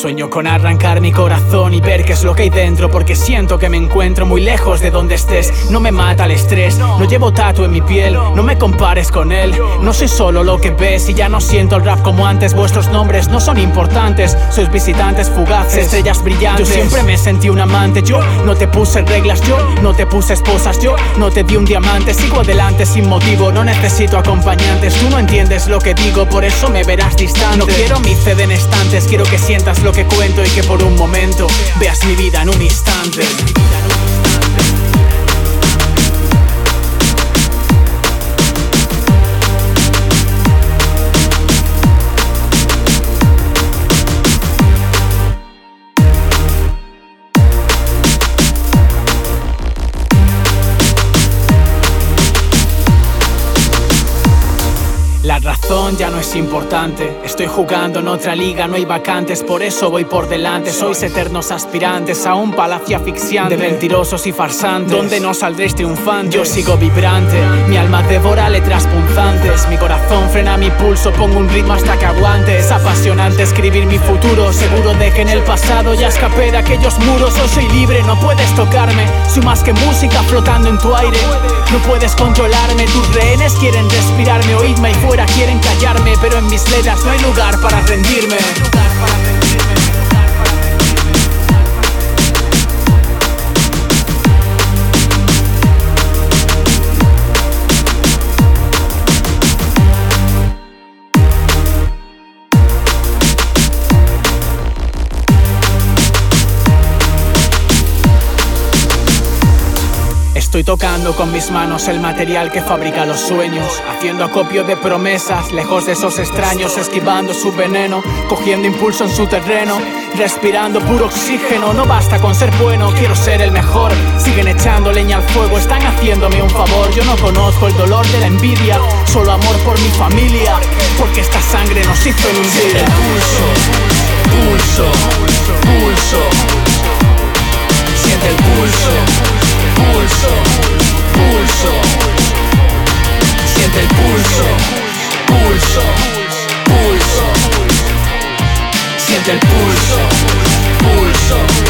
Sueño con arrancar mi corazón y ver qué es lo que hay dentro Porque siento que me encuentro muy lejos de donde estés. No me mata el estrés, no. llevo tatu en mi piel No. me compares con él, no. Soy solo lo que ves Y ya no siento el rap como antes. Vuestros nombres no son importantes Sois visitantes fugaces, estrellas brillantes. Yo siempre me sentí un amante Yo no. te puse reglas, yo no. te puse esposas Yo no te di un diamante, sigo adelante sin motivo No necesito acompañantes, tú no entiendes lo que digo Por eso me verás distante. No quiero mi CD en estantes, quiero que sientas lo que cuento y que por un momento veas mi vida en un instante. La razón ya no es importante. Estoy jugando en otra liga, no hay vacantes, por eso voy por delante. Sois eternos aspirantes a un palacio asfixiante de mentirosos y farsantes, donde no saldréis triunfante. Yo sigo vibrante, mi alma devora letras punzantes. Mi corazón frena mi pulso, pongo un ritmo hasta que aguante. Es apasionante escribir mi futuro, seguro de que en el pasado ya escapé de aquellos muros. Hoy soy libre, no puedes tocarme. Soy más que música flotando en tu aire. No puedes controlarme, tus rehenes quieren respirarme, oídme y fuera quieren callarme, pero en mis letras no hay lugar para rendirme. Estoy tocando con mis manos el material que fabrica los sueños, haciendo acopio de promesas, lejos de esos extraños, esquivando su veneno, cogiendo impulso en su terreno, respirando puro oxígeno. No basta con ser bueno, quiero ser el mejor. Siguen echando leña al fuego, están haciéndome un favor. Yo no conozco el dolor de la envidia, solo amor por mi familia, porque esta sangre nos hizo en un día. Pulso, pulso, pulso. Siente el pulso pulso, pulso, siente el pulso, pulso.